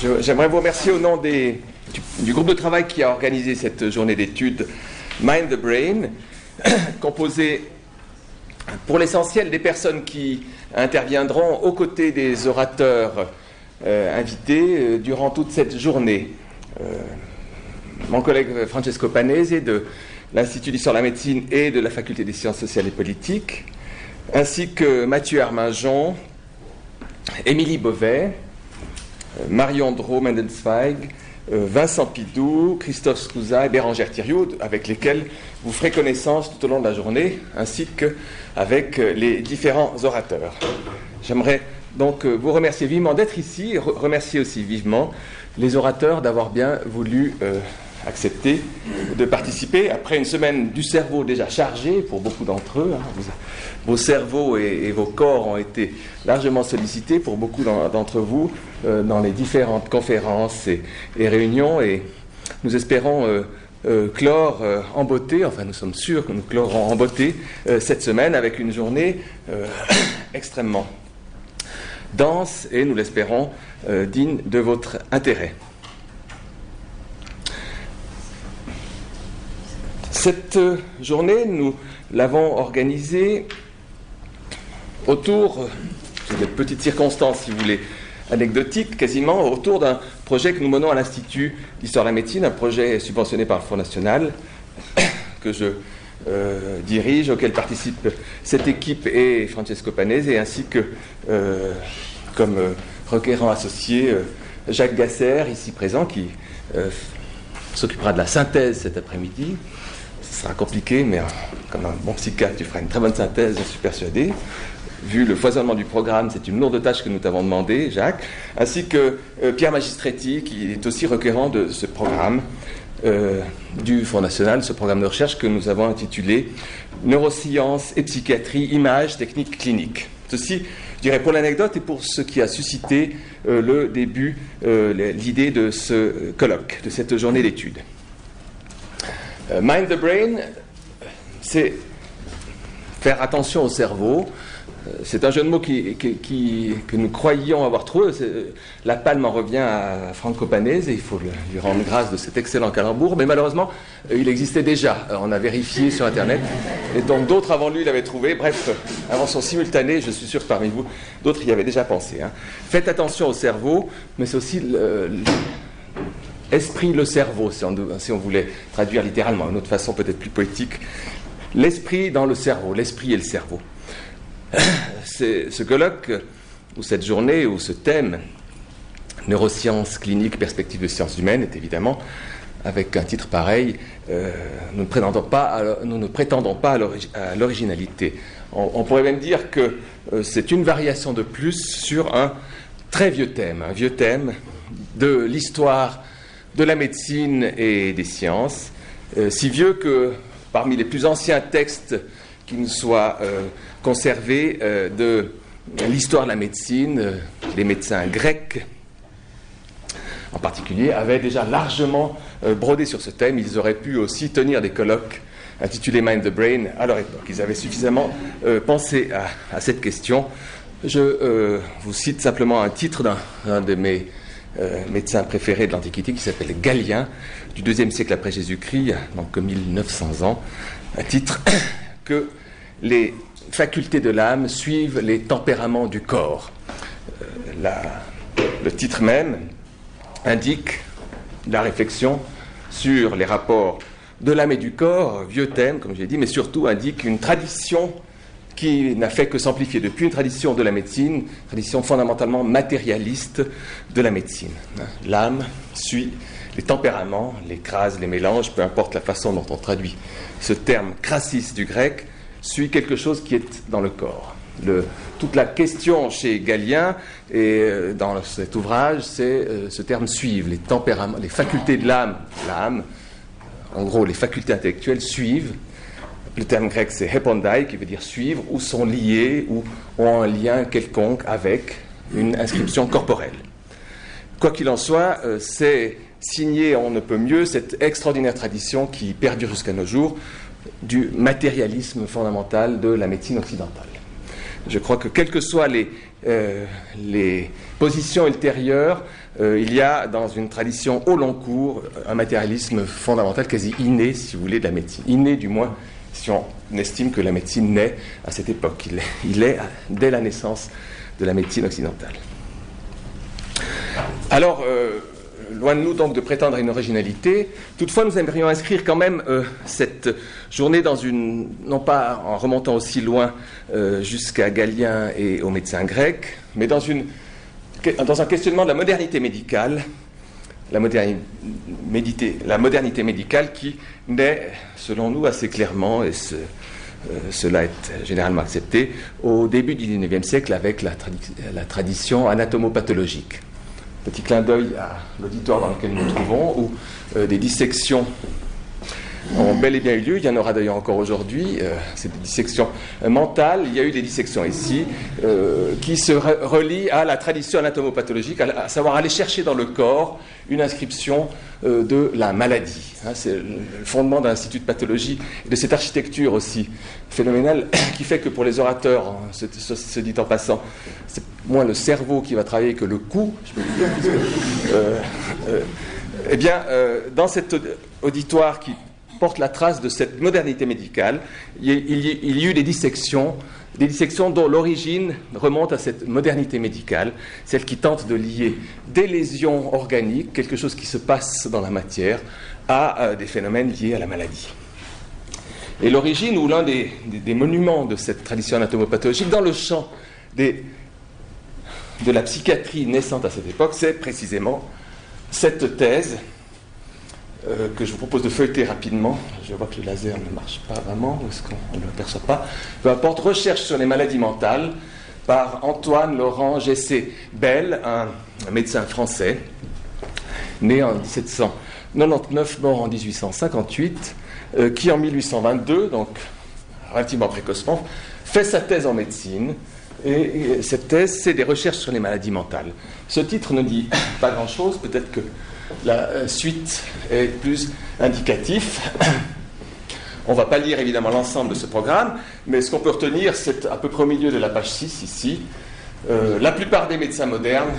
J'aimerais vous remercier au nom du, groupe de travail qui a organisé cette journée d'études Mind the Brain, composé pour l'essentiel des personnes qui interviendront aux côtés des orateurs euh, invités euh, durant toute cette journée. Euh, mon collègue Francesco Panese de l'Institut d'histoire de la médecine et de la Faculté des sciences sociales et politiques, ainsi que Mathieu Arminjon, Émilie Beauvais, Marion Dro-Mendelsweig, Vincent Pidou, Christophe Scouza et Bérangère Thiriot, avec lesquels vous ferez connaissance tout au long de la journée, ainsi qu'avec les différents orateurs. J'aimerais donc vous remercier vivement d'être ici et remercier aussi vivement les orateurs d'avoir bien voulu euh, accepter de participer après une semaine du cerveau déjà chargé pour beaucoup d'entre eux. Hein. vos cerveaux et, vos corps ont été largement sollicités pour beaucoup d'entre vous euh, dans les différentes conférences et, réunions et nous espérons euh, clore en beauté, enfin nous sommes sûrs que nous clorons en beauté cette semaine avec une journée extrêmement dense et, nous l'espérons, digne de votre intérêt. Cette journée, nous l'avons organisée autour, c'est des petites circonstances si vous voulez, anecdotiques quasiment, autour d'un projet que nous menons à l'Institut d'histoire de la médecine, un projet subventionné par le Fonds national que je euh, dirige, auquel participe cette équipe et Francesco Panese, ainsi que euh, comme euh, requérant associé Jacques Gasser, ici présent, qui s'occupera de la synthèse cet après-midi ce sera compliqué, mais comme un bon psychiatre, tu feras une très bonne synthèse, je suis persuadé. Vu le foisonnement du programme, c'est une lourde tâche que nous t'avons demandé, Jacques, ainsi que Pierre Magistretti, qui est aussi requérant de ce programme euh, du Fonds national, ce programme de recherche que nous avons intitulé Neurosciences et psychiatrie, images, techniques cliniques. Ceci, je dirais, pour l'anecdote et pour ce qui a suscité le début, l'idée de ce colloque, de cette journée d'études. Euh, mind the brain, c'est faire attention au cerveau. Euh, c'est un jeu de mots que nous croyions avoir trouvé. La palme en revient à Franco Panese, et il faut lui rendre grâce de cet excellent calembour, mais malheureusement, euh, il existait déjà. On a vérifié sur Internet, et donc d'autres avant lui l'avaient trouvé. Bref, invention simultanée, je suis sûr que parmi vous, d'autres y avaient déjà pensé. Hein. Faites attention au cerveau, mais c'est aussi le, Esprit, le cerveau, si on, voulait traduire littéralement, une autre façon peut-être plus poétique. L'esprit dans le cerveau, l'esprit et le cerveau. ce colloque, ou cette journée, ou ce thème, neurosciences cliniques, perspectives de sciences humaines, est évidemment, avec un titre pareil, euh, nous, ne prétendons pas à, nous ne prétendons pas à l'originalité. On, pourrait même dire que euh, c'est une variation de plus sur un très vieux thème, un vieux thème de l'histoire de la médecine et des sciences, euh, si vieux que parmi les plus anciens textes qui nous soient conservés euh, de l'histoire de la médecine, les médecins grecs en particulier avaient déjà largement brodé sur ce thème. Ils auraient pu aussi tenir des colloques intitulés Mind the Brain à leur époque. Ils avaient suffisamment pensé à, cette question. Je vous cite simplement un titre d'un de mes euh, médecin préféré de l'Antiquité qui s'appelle Galien, du deuxième siècle après Jésus-Christ, donc 1900 ans, un titre que les facultés de l'âme suivent les tempéraments du corps. Euh, le titre même indique la réflexion sur les rapports de l'âme et du corps, vieux thème, comme j'ai dit, mais surtout indique une tradition qui n'a fait que s'amplifier depuis une tradition de la médecine, tradition fondamentalement matérialiste de la médecine. L'âme suit les tempéraments, les crases, les mélanges, peu importe la façon dont on traduit ce terme crassis du grec, suit quelque chose qui est dans le corps. toute la question chez Galien et euh, dans cet ouvrage, c'est euh, ce terme suivre, les tempéraments, les facultés de l'âme, l'âme, en gros les facultés intellectuelles suivent le terme grec c'est hepondai, qui veut dire suivre, ou sont liés, ou ont un lien quelconque avec une inscription corporelle. Quoi qu'il en soit, euh, c'est signé, on ne peut mieux, cette extraordinaire tradition qui perdure jusqu'à nos jours du matérialisme fondamental de la médecine occidentale. je crois que quelles que soient les, euh, positions ultérieures, euh, il y a dans une tradition au long cours un matérialisme fondamental, quasi inné, si vous voulez, de la médecine. Inné, du moins, si on estime que la médecine naît à cette époque. Il est, il est dès la naissance de la médecine occidentale. Alors, euh, loin de nous donc de prétendre à une originalité. Toutefois, nous aimerions inscrire quand même euh, cette journée dans une, non pas en remontant aussi loin euh, jusqu'à Galien et aux médecins grecs, mais dans, un questionnement de la modernité médicale, la modernité, médicale qui naît, selon nous, assez clairement, et ce, euh, cela est généralement accepté, au début du XIXe siècle avec la tradition anatomopathologique. Petit clin d'œil à l'auditoire dans lequel nous nous trouvons, où euh, des dissections ont bel et bien eu lieu. Il y en aura d'ailleurs encore aujourd'hui. Euh, c'est des dissections euh, mentales. Il y a eu des dissections ici qui se relient à la tradition anatomopathologique, à, savoir aller chercher dans le corps une inscription de la maladie. Hein. c'est le fondement d'un institut de pathologie de cette architecture aussi phénoménale qui fait que pour les orateurs, hein, dit en passant, c'est moins le cerveau qui va travailler que le cou, je peux euh, euh, eh bien, euh, dans cet auditoire qui porte la trace de cette modernité médicale, il y, a eu des dissections, des dissections dont l'origine remonte à cette modernité médicale, celle qui tente de lier des lésions organiques, quelque chose qui se passe dans la matière, à des phénomènes liés à la maladie. Et l'origine, ou l'un des, des, monuments de cette tradition anatomopathologique, dans le champ des de la psychiatrie naissante à cette époque, c'est précisément cette thèse euh, que je vous propose de feuilleter rapidement. Je vois que le laser ne marche pas vraiment, est-ce qu'on ne l'aperçoit pas? Peu importe, recherche sur les maladies mentales par Antoine Laurent Gessé Bell, un, médecin français, né en 1799, mort en 1858, euh, qui en 1822, donc relativement précocement, fait sa thèse en médecine et, cette thèse, c'est des recherches sur les maladies mentales. Ce titre ne dit pas grand-chose, peut-être que la euh, suite est plus indicatif. On ne va pas lire évidemment l'ensemble de ce programme, mais ce qu'on peut retenir, c'est à peu près au milieu de la page 6 ici. Euh, la plupart des médecins modernes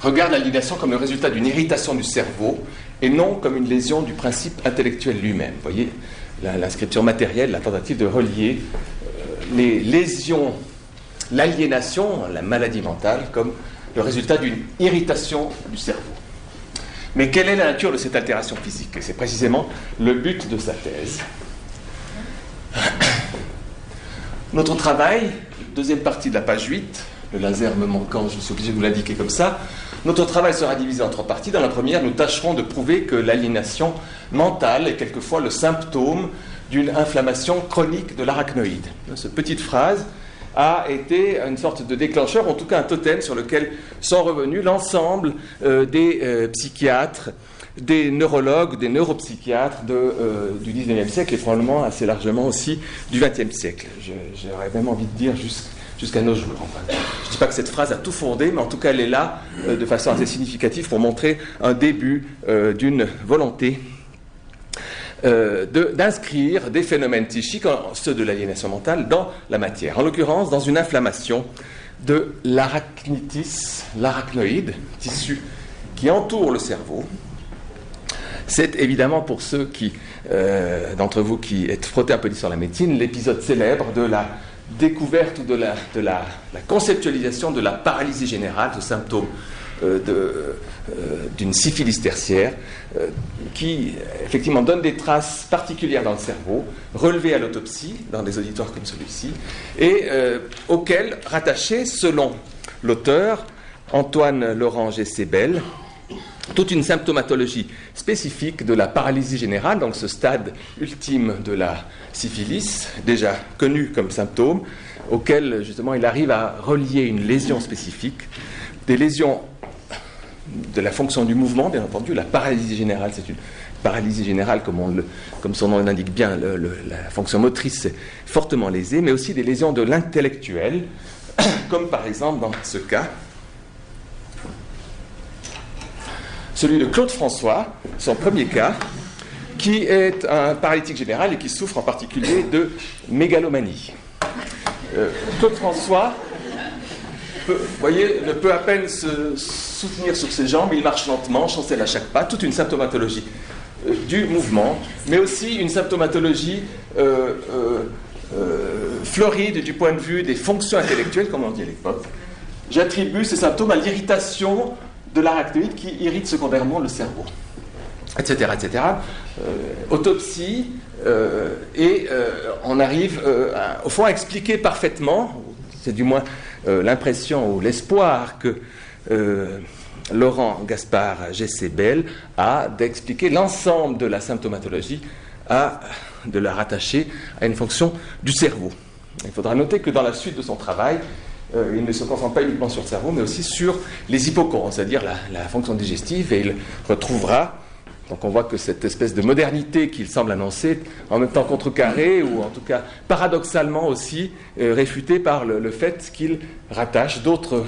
regardent l'aliénation comme le résultat d'une irritation du cerveau et non comme une lésion du principe intellectuel lui-même. Vous voyez, l'inscription matérielle, la tentative de relier les lésions, l'aliénation, la maladie mentale, comme le résultat d'une irritation du cerveau. Mais quelle est la nature de cette altération physique? C'est précisément le but de sa thèse. Notre travail, deuxième partie de la page 8, le laser me manquant, je suis obligé de vous l'indiquer comme ça. Notre travail sera divisé en trois parties. Dans la première, nous tâcherons de prouver que l'aliénation mentale est quelquefois le symptôme d'une inflammation chronique de l'arachnoïde. Cette petite phrase a été une sorte de déclencheur, en tout cas un totem sur lequel sont revenus l'ensemble euh, des euh, psychiatres, des neurologues, des neuropsychiatres euh, du 19e siècle et probablement assez largement aussi du 20e siècle. J'aurais même envie de dire jusqu'à nos jours. je ne dis pas que cette phrase a tout fondé, mais en tout cas elle est là de façon assez significative pour montrer un début d'une volonté euh, d'inscrire des phénomènes psychiques, ceux de l'aliénation mentale, dans la matière. En l'occurrence, dans une inflammation de l'arachnitis, l'arachnoïde, tissu qui entoure le cerveau. C'est évidemment pour ceux qui, euh, d'entre vous qui êtes frottés un peu sur la médecine, l'épisode célèbre de la découverte de la, de la, la conceptualisation de la paralysie générale, ce symptôme d'une syphilis tertiaire euh, qui effectivement donne des traces particulières dans le cerveau, relevées à l'autopsie dans des auditoires comme celui-ci, et auxquelles rattaché, selon l'auteur, Antoine Laurent Gessébel, toute une symptomatologie spécifique de la paralysie générale, donc ce stade ultime de la syphilis, déjà connu comme symptôme, auquel justement il arrive à relier une lésion spécifique, des lésions de la fonction du mouvement, bien entendu. La paralysie générale, c'est une paralysie générale, comme, son nom l'indique bien, la fonction motrice est fortement lésée, mais aussi des lésions de l'intellectuel, comme par exemple dans ce cas, celui de Claude François, son premier cas, qui est un paralytique général et qui souffre en particulier de mégalomanie. Claude François, vous voyez, ne peut à peine se soutenir sur ses jambes, il marche lentement, chancelle à chaque pas, toute une symptomatologie du mouvement, mais aussi une symptomatologie floride du point de vue des fonctions intellectuelles, comme on dit à l'époque. J'attribue ces symptômes à l'irritation de l'arachnoïde qui irrite secondairement le cerveau, etc. etc. Euh, autopsie, euh, et euh, on arrive au fond à expliquer parfaitement, c'est du moins l'impression ou l'espoir que Laurent Gaspard Gessé-Bell a d'expliquer l'ensemble de la symptomatologie, à, de la rattacher à une fonction du cerveau. Il faudra noter que dans la suite de son travail, euh, il ne se concentre pas uniquement sur le cerveau, mais aussi sur les hippocampes, c'est-à-dire la, fonction digestive, et il retrouvera, donc on voit que cette espèce de modernité qu'il semble annoncer, en même temps contrecarrée, ou en tout cas paradoxalement aussi euh, réfutée par le, fait qu'il rattache d'autres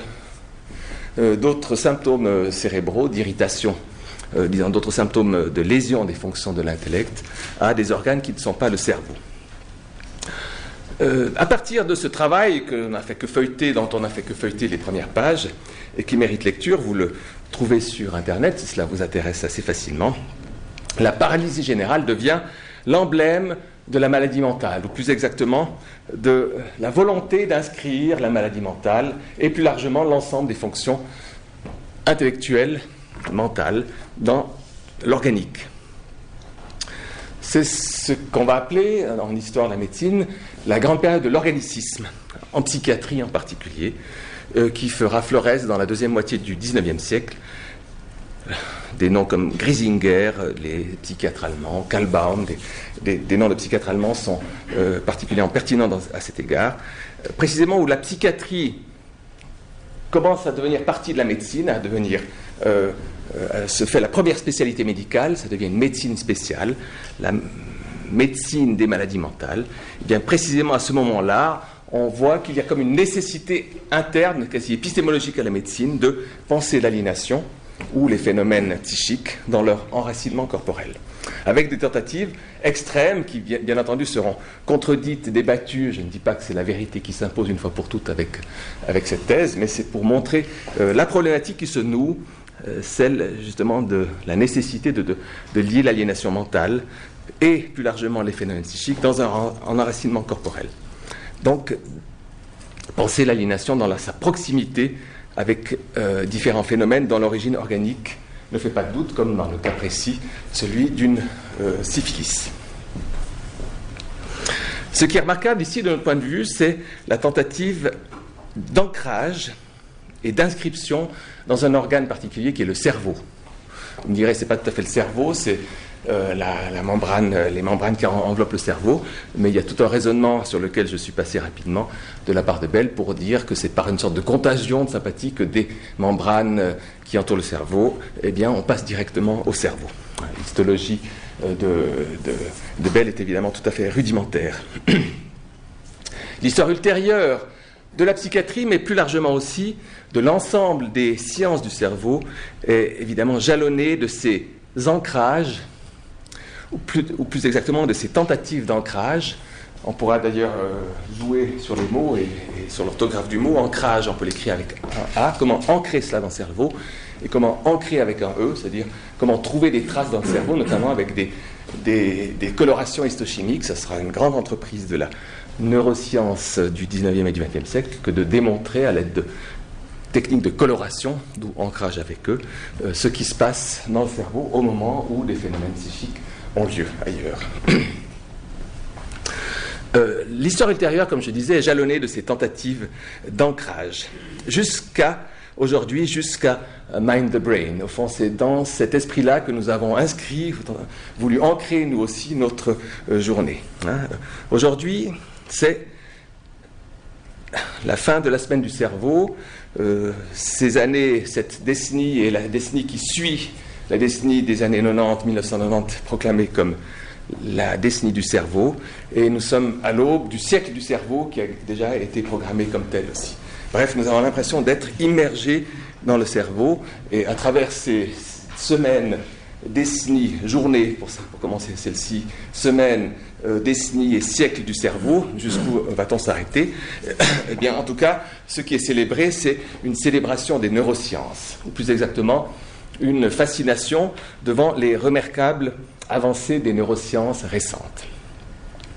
euh, symptômes cérébraux d'irritation disons d'autres symptômes de lésion des fonctions de l'intellect à des organes qui ne sont pas le cerveau. Euh, à partir de ce travail qu'on a fait que feuilleter, dont on n'a fait que feuilleter les premières pages, et qui mérite lecture, vous le trouvez sur Internet si cela vous intéresse assez facilement, la paralysie générale devient l'emblème de la maladie mentale, ou plus exactement de la volonté d'inscrire la maladie mentale et plus largement l'ensemble des fonctions intellectuelles, mentales, dans l'organique. C'est ce qu'on va appeler, en histoire de la médecine, la grande période de l'organicisme, en psychiatrie en particulier, euh, qui fera florès dans la deuxième moitié du XIXe siècle. Des noms comme Grisinger, les psychiatres allemands, Kalbaum, des, noms de psychiatres allemands sont euh, particulièrement pertinents à cet égard. Euh, précisément où la psychiatrie commence à devenir partie de la médecine, à devenir se fait la première spécialité médicale, ça devient une médecine spéciale. La médecine des maladies mentales, eh bien précisément à ce moment-là, on voit qu'il y a comme une nécessité interne, quasi épistémologique à la médecine, de penser l'aliénation ou les phénomènes psychiques dans leur enracinement corporel. Avec des tentatives extrêmes qui, bien, entendu, seront contredites, débattues. Je ne dis pas que c'est la vérité qui s'impose une fois pour toutes avec, cette thèse, mais c'est pour montrer euh, la problématique qui se noue, euh, celle justement de la nécessité de lier l'aliénation mentale et plus largement les phénomènes psychiques dans un, enracinement corporel. Donc, penser l'aliénation dans sa proximité avec euh, différents phénomènes dont l'origine organique ne fait pas de doute, comme dans le cas précis, celui d'une euh, syphilis. Ce qui est remarquable ici, de notre point de vue, c'est la tentative d'ancrage et d'inscription dans un organe particulier qui est le cerveau. Vous me direz, c'est pas tout à fait le cerveau, c'est euh, la, membrane, euh, les membranes qui enveloppent le cerveau, mais il y a tout un raisonnement sur lequel je suis passé rapidement de la part de Bell pour dire que c'est par une sorte de contagion de sympathie que des membranes euh, qui entourent le cerveau, eh bien, on passe directement au cerveau. L'histologie de, de, Bell est évidemment tout à fait rudimentaire. L'histoire ultérieure de la psychiatrie, mais plus largement aussi de l'ensemble des sciences du cerveau, est évidemment jalonnée de ces ancrages ou plus, exactement de ces tentatives d'ancrage. On pourra d'ailleurs euh, jouer sur les mots et, sur l'orthographe du mot. Ancrage, on peut l'écrire avec un A. Comment ancrer cela dans le cerveau et comment ancrer avec un E, c'est-à-dire comment trouver des traces dans le cerveau, notamment avec des, colorations histochimiques. Ce sera une grande entreprise de la neuroscience du 19e et du 20e siècle que de démontrer à l'aide de techniques de coloration, d'où ancrage avec eux, euh, ce qui se passe dans le cerveau au moment où des phénomènes psychiques ont lieu ailleurs. Euh, l'histoire ultérieure, comme je disais, est jalonnée de ces tentatives d'ancrage, jusqu'à aujourd'hui, jusqu'à Mind the Brain. Au fond, c'est dans cet esprit-là que nous avons inscrit, voulu ancrer nous aussi notre euh, journée. Hein. Aujourd'hui, c'est la fin de la semaine du cerveau, euh, ces années, cette décennie et la décennie qui suit la décennie des années 90, 1990, proclamée comme la décennie du cerveau, et nous sommes à l'aube du siècle du cerveau qui a déjà été programmé comme tel aussi. Bref, nous avons l'impression d'être immergés dans le cerveau, et à travers ces semaines décennies, journées, pour, commencer celle-ci, semaines, euh, décennies et siècles du cerveau, jusqu'où va-t-on s'arrêter? Eh bien, en tout cas, ce qui est célébré, c'est une célébration des neurosciences, ou plus exactement, une fascination devant les remarquables avancées des neurosciences récentes.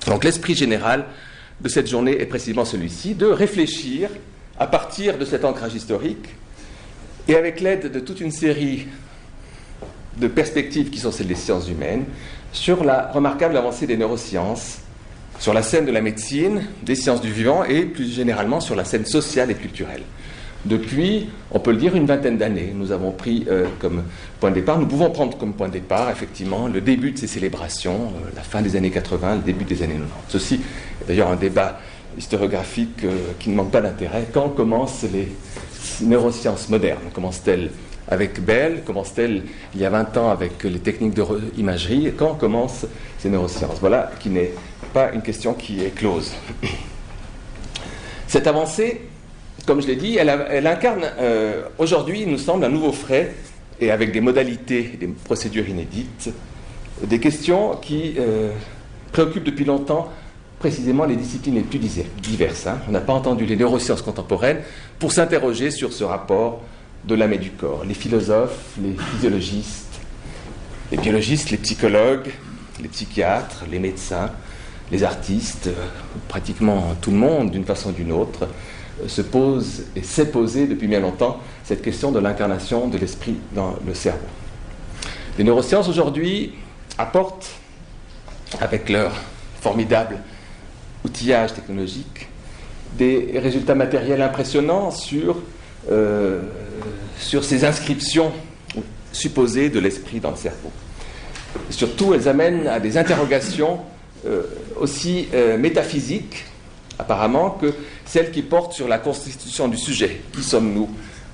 Donc, l'esprit général de cette journée est précisément celui-ci, de réfléchir à partir de cet ancrage historique et avec l'aide de toute une série de perspectives qui sont celles des sciences humaines, sur la remarquable avancée des neurosciences, sur la scène de la médecine, des sciences du vivant et plus généralement sur la scène sociale et culturelle. Depuis, on peut le dire, une vingtaine d'années, nous avons pris euh, comme point de départ, nous pouvons prendre comme point de départ, effectivement, le début de ces célébrations, euh, la fin des années 80, le début des années 90. Ceci est d'ailleurs un débat historiographique euh, qui ne manque pas d'intérêt. Quand commencent les neurosciences modernes? Commencent-elles avec Bell? Commence-t-elle il y a 20 ans avec les techniques de imagerie Quand commencent ces neurosciences? Voilà qui n'est pas une question qui est close. Cette avancée, comme je l'ai dit, elle, incarne euh, aujourd'hui, il nous semble, un nouveau frais et avec des modalités, des procédures inédites, des questions qui euh, préoccupent depuis longtemps précisément les disciplines les plus diverses. Hein. On n'a pas entendu les neurosciences contemporaines pour s'interroger sur ce rapport de l'âme et du corps. Les philosophes, les physiologistes, les biologistes, les psychologues, les psychiatres, les médecins, les artistes, pratiquement tout le monde, d'une façon ou d'une autre, se pose et s'est posé depuis bien longtemps cette question de l'incarnation de l'esprit dans le cerveau. Les neurosciences aujourd'hui apportent, avec leur formidable outillage technologique, des résultats matériels impressionnants sur euh, sur ces inscriptions supposées de l'esprit dans le cerveau. Surtout, elles amènent à des interrogations euh, aussi euh, métaphysiques, apparemment, que celles qui portent sur la constitution du sujet. Qui sommes-nous?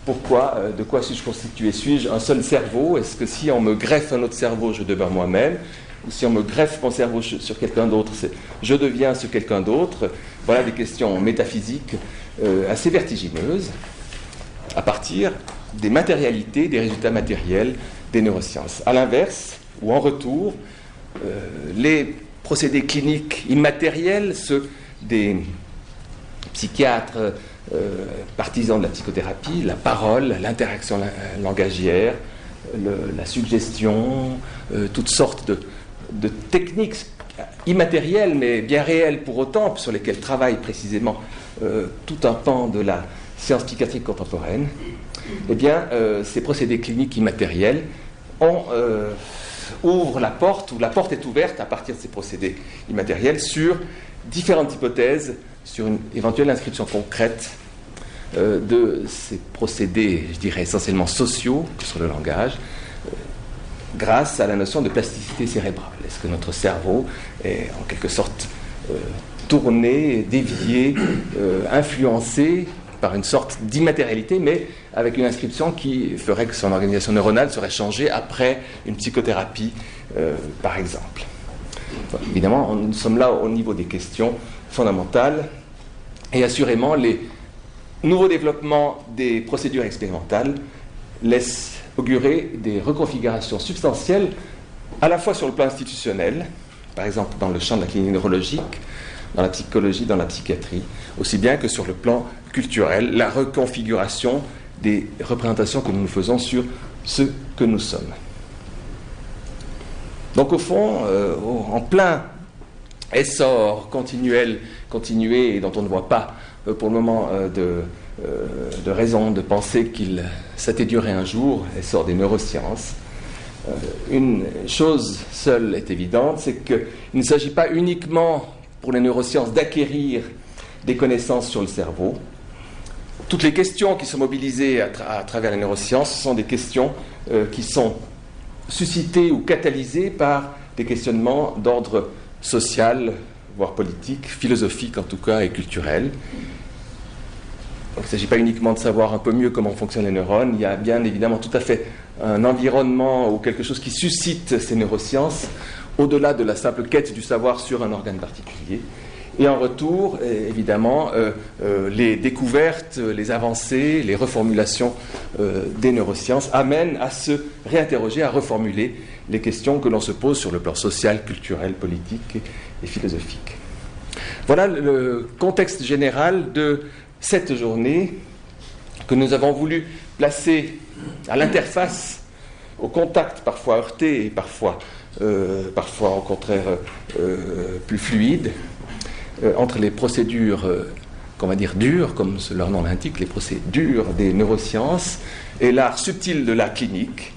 Pourquoi De quoi suis-je constitué? Suis-je un seul cerveau? Est-ce que si on me greffe un autre cerveau, je deviens moi-même? Ou si on me greffe mon cerveau sur quelqu'un d'autre, je deviens ce quelqu'un d'autre? Voilà des questions métaphysiques assez vertigineuses à partir des matérialités, des résultats matériels des neurosciences. A l'inverse, ou en retour, euh, les procédés cliniques immatériels, ceux des psychiatres euh, partisans de la psychothérapie, la parole, l'interaction langagière, la suggestion, euh, toutes sortes de, techniques immatérielles mais bien réelles pour autant, sur lesquelles travaille précisément tout un pan de la science psychiatrique contemporaine, eh bien, euh, ces procédés cliniques immatériels euh, ouvrent la porte, ou la porte est ouverte à partir de ces procédés immatériels sur différentes hypothèses, sur une éventuelle inscription concrète euh, de ces procédés, je dirais essentiellement sociaux, sur le langage, grâce à la notion de plasticité cérébrale. Est-ce que notre cerveau est en quelque sorte tourné, dévié, influencé par une sorte d'immatérialité, mais avec une inscription qui ferait que son organisation neuronale serait changée après une psychothérapie, euh, par exemple? Évidemment, nous sommes là au niveau des questions fondamentales, et assurément, les nouveaux développements des procédures expérimentales laissent augurer des reconfigurations substantielles, à la fois sur le plan institutionnel, par exemple dans le champ de la clinique neurologique, dans la psychologie, dans la psychiatrie, aussi bien que sur le plan culturel, la reconfiguration des représentations que nous nous faisons sur ce que nous sommes. Donc au fond, euh, en plein essor continuel, continué, et dont on ne voit pas euh, pour le moment euh, de, de, raison de penser qu'il s'atténuerait un jour, essor des neurosciences, une chose seule est évidente, c'est qu'il ne s'agit pas uniquement pour les neurosciences d'acquérir des connaissances sur le cerveau, toutes les questions qui sont mobilisées à, travers les neurosciences sont des questions qui sont suscitées ou catalysées par des questionnements d'ordre social, voire politique, philosophique en tout cas, et culturel. il ne s'agit pas uniquement de savoir un peu mieux comment fonctionnent les neurones, il y a bien évidemment tout à fait un environnement ou quelque chose qui suscite ces neurosciences, au-delà de la simple quête du savoir sur un organe particulier. Et en retour, évidemment, les découvertes, les avancées, les reformulations des neurosciences amènent à se réinterroger, à reformuler les questions que l'on se pose sur le plan social, culturel, politique et philosophique. Voilà le contexte général de cette journée que nous avons voulu placer à l'interface, au contact parfois heurté et parfois, euh, parfois au contraire euh, plus fluide, euh, entre les procédures qu'on va dire dures, comme leur nom l'indique, les procédures des neurosciences, et l'art subtil de la clinique.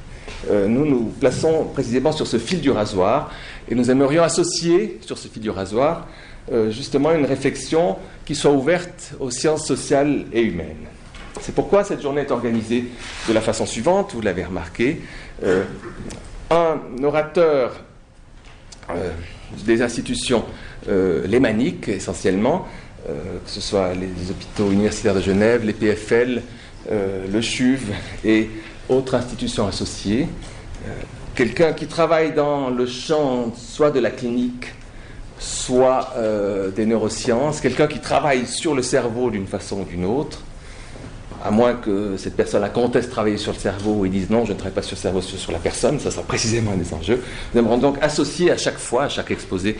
nous nous plaçons précisément sur ce fil du rasoir, et nous aimerions associer sur ce fil du rasoir euh, justement une réflexion qui soit ouverte aux sciences sociales et humaines. C'est pourquoi cette journée est organisée de la façon suivante, vous l'avez remarqué. Euh, un orateur euh, des institutions lémaniques essentiellement, que ce soit les, les, hôpitaux universitaires de Genève, les PFL, le CHUV et autres institutions associées. Quelqu'un qui travaille dans le champ soit de la clinique, soit euh, des neurosciences, quelqu'un qui travaille sur le cerveau d'une façon ou d'une autre, à moins que cette personne-là conteste travailler sur le cerveau et dise non, je ne travaille pas sur le cerveau, sur, la personne, ça sera précisément un des enjeux. Nous aimerons donc associer à chaque fois, à chaque exposé,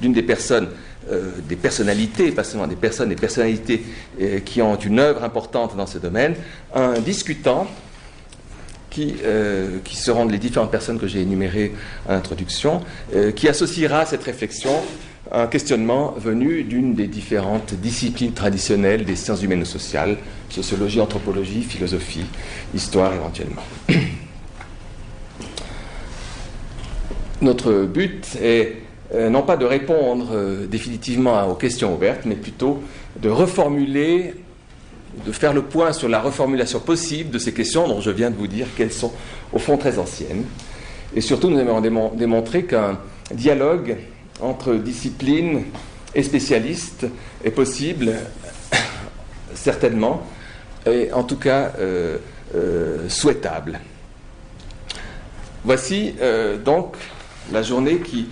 d'une des personnes, euh, des personnalités, pas seulement des personnes, des personnalités euh, qui ont une œuvre importante dans ce domaine, un discutant qui, qui seront les différentes personnes que j'ai énumérées à l'introduction, qui associera cette réflexion un questionnement venu d'une des différentes disciplines traditionnelles des sciences humaines et sociales, sociologie, anthropologie, philosophie, histoire éventuellement. Notre but est euh, non pas de répondre euh, définitivement aux questions ouvertes, mais plutôt de reformuler, de faire le point sur la reformulation possible de ces questions dont je viens de vous dire qu'elles sont au fond très anciennes. Et surtout, nous aimerions démontrer qu'un dialogue entre disciplines et spécialistes est possible, certainement, et en tout cas euh, souhaitable. Voici donc la journée qui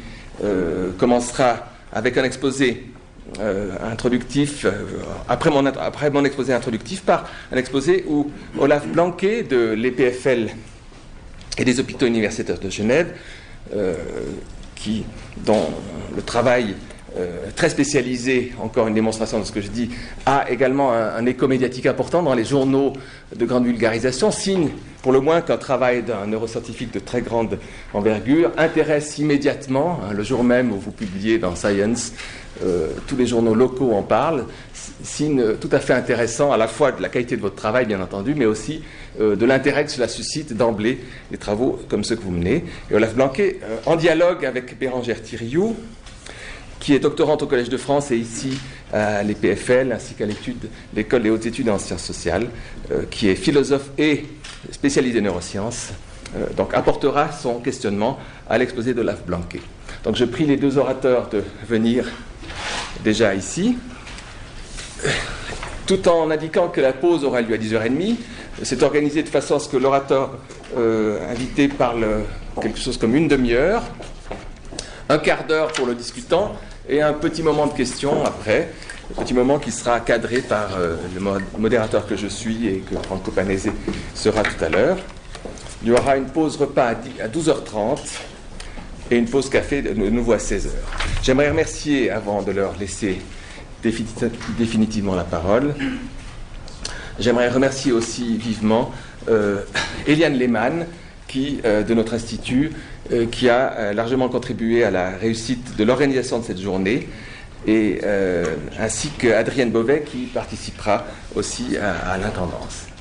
commencera avec un exposé introductif, après mon, après, mon, exposé introductif, par un exposé où Olaf Blanquet de l'EPFL et des hôpitaux universitaires de Genève qui, dont le travail euh, très spécialisé, encore une démonstration de ce que je dis, a également un, écho médiatique important dans les journaux de grande vulgarisation, signe pour le moins qu'un travail d'un neuroscientifique de très grande envergure intéresse immédiatement, hein, le jour même où vous publiez dans Science, euh, tous les journaux locaux en parlent, signe tout à fait intéressant à la fois de la qualité de votre travail, bien entendu, mais aussi euh, de l'intérêt que cela suscite d'emblée des travaux comme ceux que vous menez. Et Olaf Blanquet, en dialogue avec Bérangère Thiriou, qui est doctorante au Collège de France et ici à l'EPFL, ainsi qu'à l'école des hautes études en sciences sociales, euh, qui est philosophe et spécialisé neurosciences, donc apportera son questionnement à l'exposé de Olaf Blanquet. Donc je prie les deux orateurs de venir déjà ici, tout en indiquant que la pause aura lieu à 10h30. C'est organisé de façon à ce que l'orateur euh, invité parle quelque chose comme une demi-heure, un quart d'heure pour le discutant et un petit moment de questions après, un petit moment qui sera cadré par euh, le modérateur que je suis et que Franco Panese sera tout à l'heure. Il y aura une pause repas à 12h30 et une pause café de nouveau à 16h. J'aimerais remercier, avant de leur laisser définitivement la parole, J'aimerais remercier aussi vivement euh, Eliane Lehmann, euh, de notre institut, euh, qui a largement contribué à la réussite de l'organisation de cette journée, et ainsi qu'Adrienne Beauvais, qui participera aussi à l'intendance.